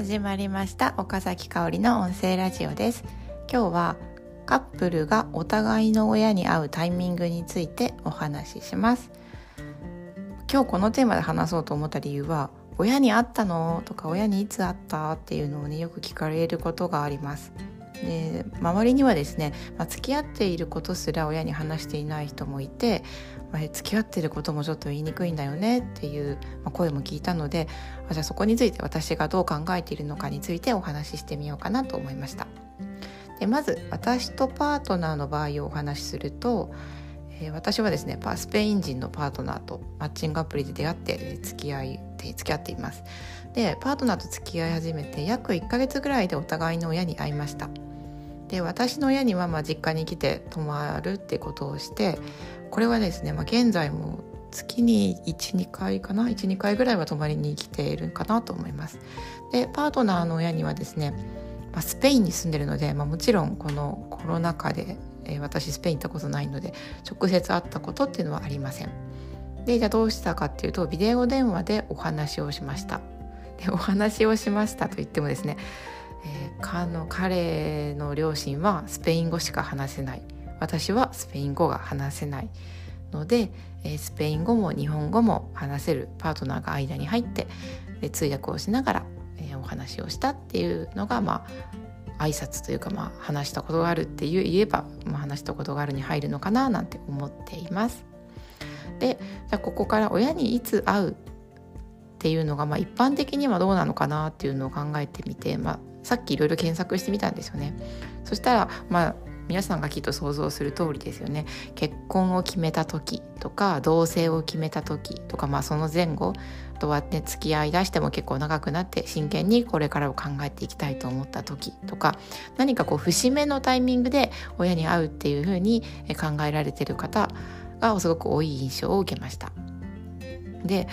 始まりました岡崎香織の音声ラジオです。今日はカップルがお互いの親に会うタイミングについてお話しします。今日このテーマで話そうと思った理由は親に会ったの？とか親にいつ会った？っていうのをねよく聞かれることがあります。で周りにはですね、まあ、付き合っていることすら親に話していない人もいて、まあ、付き合ってることもちょっと言いにくいんだよねっていう声も聞いたのでじゃあそこについて私がどう考えているのかについてお話ししてみようかなと思いました。でまず私とパートナーの場合をお話しすると、えー、私はですねスペイン人のパートナーとマッチングアプリで出会って付き合い付き合っています。でパートナーと付き合い始めて約1ヶ月ぐらいでお互いの親に会いました。で私の親にはま実家に来て泊まるってことをしてこれはですね、まあ、現在も月に12回かな12回ぐらいは泊まりに来ているかなと思います。でパートナーの親にはですね、まあ、スペインに住んでるので、まあ、もちろんこのコロナ禍で、えー、私スペイン行ったことないので直接会ったことっていうのはありません。でじゃあどうしたかっていうとビデオ電話でお話をしました。でお話をしましたと言ってもですねえー、の彼の両親はスペイン語しか話せない私はスペイン語が話せないので、えー、スペイン語も日本語も話せるパートナーが間に入ってで通訳をしながら、えー、お話をしたっていうのがまあ挨拶というか、まあ、話したことがあるっていう言えば、まあ、話したことがあるに入るのかななんて思っています。でじゃあここから親にいつ会うっていうのが、まあ、一般的にはどうなのかなっていうのを考えてみて、まあ、さっきいろいろ検索してみたんですよね。そしたらまあ皆さんがきっと想像する通りですよね結婚を決めた時とか同棲を決めた時とか、まあ、その前後とはね付き合いだしても結構長くなって真剣にこれからを考えていきたいと思った時とか何かこう節目のタイミングで親に会うっていうふうに考えられてる方がすごく多い印象を受けました。で、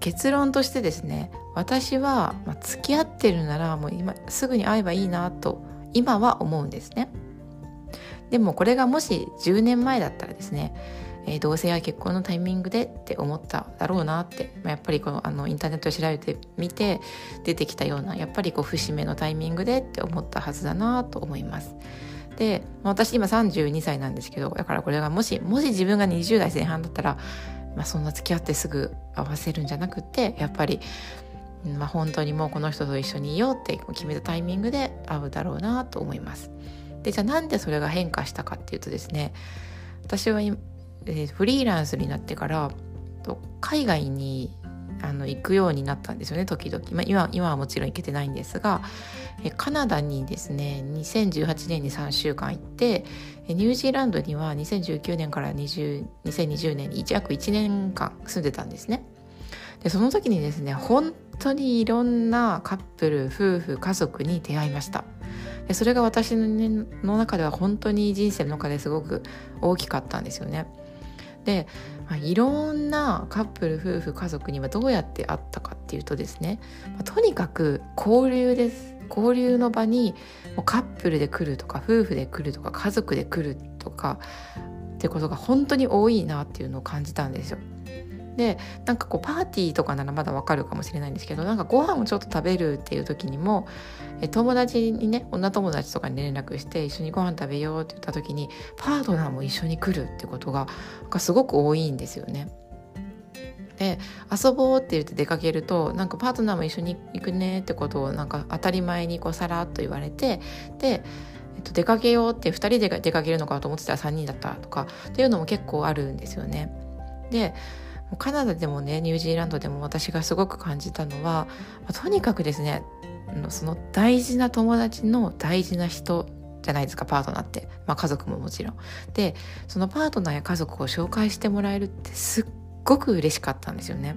結論としてですね私は、まあ、付き合ってるならもう今すぐに会えばいいなと今は思うんですね。でもこれがもし10年前だったらですね、えー、同性や結婚のタイミングでって思っただろうなって、まあ、やっぱりこのあのインターネットで調べてみて出てきたようなやっぱりこう節目のタイミングでって思ったはずだなと思います。で私今32歳なんですけどだからこれがもしもし自分が20代前半だったらまあ、そんな付き合ってすぐ合わせるんじゃなくてやっぱり、まあ、本当にもうこの人と一緒にいようって決めたタイミングで会うだろうなと思います。でじゃあなんでそれが変化したかっていうとですね私は、えー、フリーランスになってから海外にあの行くようになったんですよね時々、まあ、今今はもちろん行けてないんですがカナダにですね2018年に3週間行ってニュージーランドには2019年から20 2020年に約1年間住んでたんですね。でその時にですね本当にいろんなカップル夫婦家族に出会いました。でそれが私の中では本当に人生の中ですごく大きかったんですよね。で、まあ、いろんなカップル夫婦家族にはどうやって会ったかっていうとですね、まあ、とにかく交流です交流の場にもうカップルで来るとか夫婦で来るとか家族で来るとかってことが本当に多いなっていうのを感じたんですよ。でなんかこうパーティーとかならまだわかるかもしれないんですけどなんかご飯をちょっと食べるっていう時にもえ友達にね女友達とかに連絡して一緒にご飯食べようって言った時にパートナーも一緒に来るってことががすごく多いんですよね。で遊ぼうって言って出かけるとなんかパートナーも一緒に行くねってことをなんか当たり前にこうさらっと言われてでえっと、出かけようって2人で出かけるのかと思ってたら3人だったとかっていうのも結構あるんですよね。でカナダでもねニュージーランドでも私がすごく感じたのは、とにかくですねその大事な友達の大事な人じゃないですかパートナーって、まあ、家族ももちろん。でそのパートナーや家族を紹介してもらえるってすっごく嬉しかったんですよね。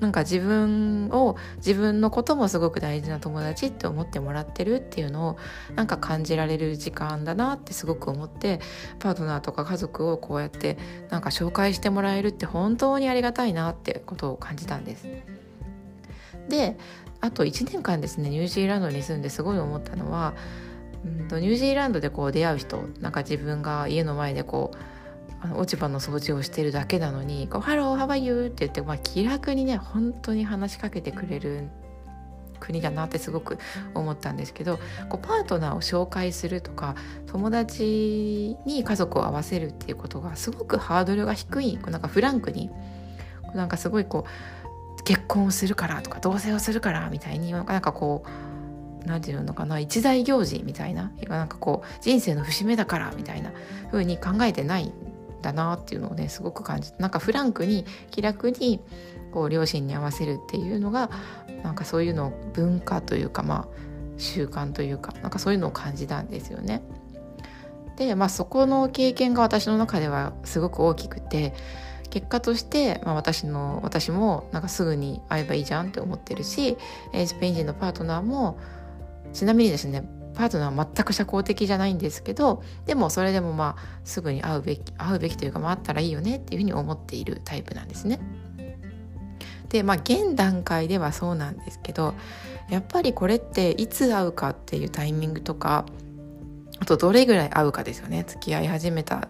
なんか自分を自分のこともすごく大事な友達って思ってもらってるっていうのをなんか感じられる時間だなってすごく思ってパートナーとか家族をこうやってなんか紹介してもらえるって本当にありがたいなってことを感じたんです。であと1年間ですねニュージーランドに住んですごい思ったのはうんとニュージーランドでこう出会う人なんか自分が家の前でこう落ち葉の掃除をしてるだけなのに「こうハローハワイユー」って言って、まあ、気楽にね本当に話しかけてくれる国だなってすごく思ったんですけどこうパートナーを紹介するとか友達に家族を合わせるっていうことがすごくハードルが低いこうなんかフランクになんかすごいこう結婚をするからとか同棲をするからみたいになんかこう何て言うのかな一大行事みたいななんかこう人生の節目だからみたいな風に考えてないだなっていうのをねすごく感じなんかフランクに気楽にこう両親に合わせるっていうのがなんかそういうの文化というかまあ習慣というかなんかそういうのを感じたんですよね。でまあそこの経験が私の中ではすごく大きくて結果として、まあ、私の私もなんかすぐに会えばいいじゃんって思ってるしスペイン人のパートナーもちなみにですねパートナーは全く社交的じゃないんですけどでもそれでもまあすぐに会うべき会うべきというか、まあ、会ったらいいよねっていうふうに思っているタイプなんですね。でまあ現段階ではそうなんですけどやっぱりこれっていつ会うかっていうタイミングとかあとどれぐらい会うかですよね付き合い始めた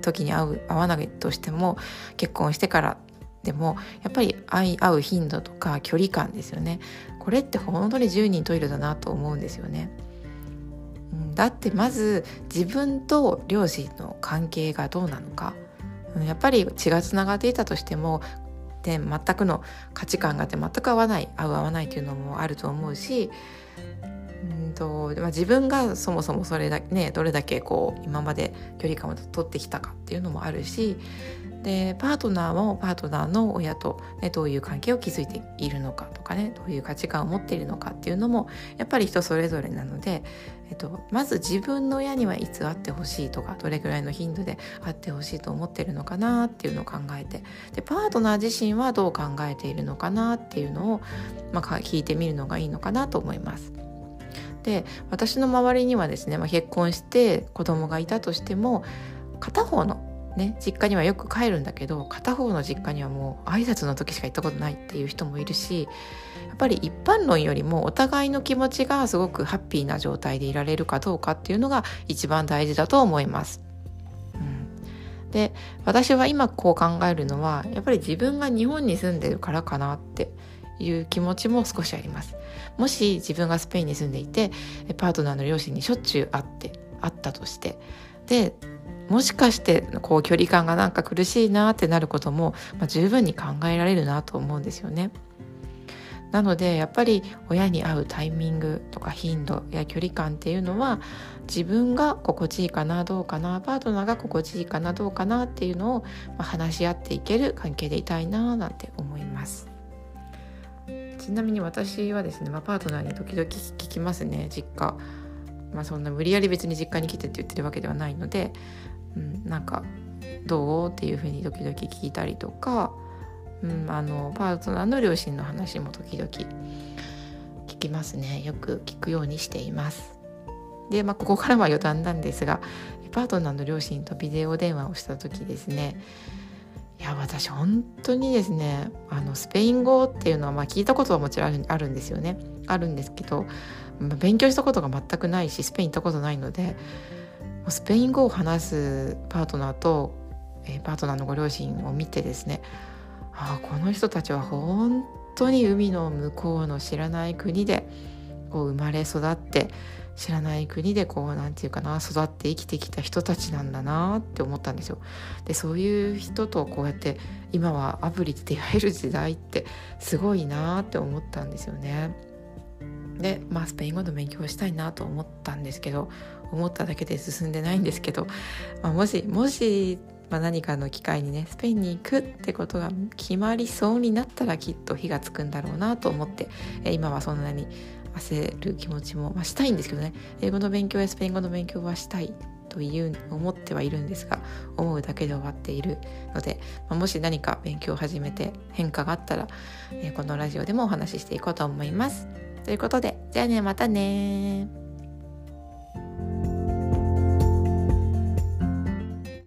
時に会う会わないとしても結婚してからでもやっぱり会会う頻度とか距離感ですよねこれって本当に10人トイレだなと思うんですよね。だってまず自分と両親の関係がどうなのか。やっぱり血がつながっていたとしてもで全くの価値観があって全く合わない合う合わないというのもあると思うしうんと、まあ、自分がそもそもそれだ、ね、どれだけこう今まで距離感を取ってきたかっていうのもあるしでパートナーもパートナーの親と、ね、どういう関係を築いているのかとかねどういう価値観を持っているのかっていうのもやっぱり人それぞれなので、えっと、まず自分の親にはいつ会ってほしいとかどれぐらいの頻度で会ってほしいと思ってるのかなっていうのを考えてでパートナー自身はどう考えているのかなっていうのを、まあ、聞いてみるのがいいのかなと思います。で私の周りにはですね、まあ、結婚して子供がいたとしても片方のね実家にはよく帰るんだけど片方の実家にはもう挨拶の時しか行ったことないっていう人もいるしやっぱり一般論よりもお互いの気持ちがすごくハッピーな状態でいられるかどうかっていうのが一番大事だと思います。うん、で私は今こう考えるのはやっぱり自分が日本に住んでるからかなっていう気持ちも少しあります。もし自分がスペインに住んでいてパートナーの両親にしょっちゅう会って会ったとしてでもしかしてこう距離感がなんか苦しいなってなることも、まあ、十分に考えられるなと思うんですよね。なのでやっぱり親に会うタイミングとか頻度や距離感っていうのは自分が心地いいかなどうかなパートナーが心地いいかなどうかなっていうのを、話し合っていける関係でいたいななんて思います。ちなみに私はですね、まあ、パートナーに時々聞きますね実家。まあそんな無理やり別に実家に来てって言ってるわけではないので、なんかどうっていうふうに時々聞いたりとか、うん、あのパートナーの両親の話も時々聞きますね。よく聞くようにしています。で、まあ、ここからは余談なんですがパートナーの両親とビデオ電話をした時ですね。いや私本当にですねあのスペイン語っていうのはまあ聞いたことはもちろんあるんですよね。あるんですけど勉強したことが全くないしスペイン行ったことないのでスペイン語を話すパートナーと、え、パートナーのご両親を見てですねああこの人たちは本当に海の向こうの知らない国でこう生まれ育って知らない国でこう何て言うかな育って生きてきた人たちなんだなって思ったんですよ。でそういう人とこうやって今はアプリで出会える時代ってすごいなって思ったんですよね。でまあスペイン語の勉強をしたいなと思ったんですけど思っただけで進んでないんですけど、まあ、もしもし、まあ、何かの機会にねスペインに行くってことが決まりそうになったらきっと火がつくんだろうなと思って、え今はそんなに焦る気持ちも、まあ、したいんですけどね英語の勉強やスペイン語の勉強はしたいという思ってはいるんですが思うだけで終わっているので、もし何か勉強を始めて変化があったら、このラジオでもお話ししていこうと思います。ということでじゃあねまたね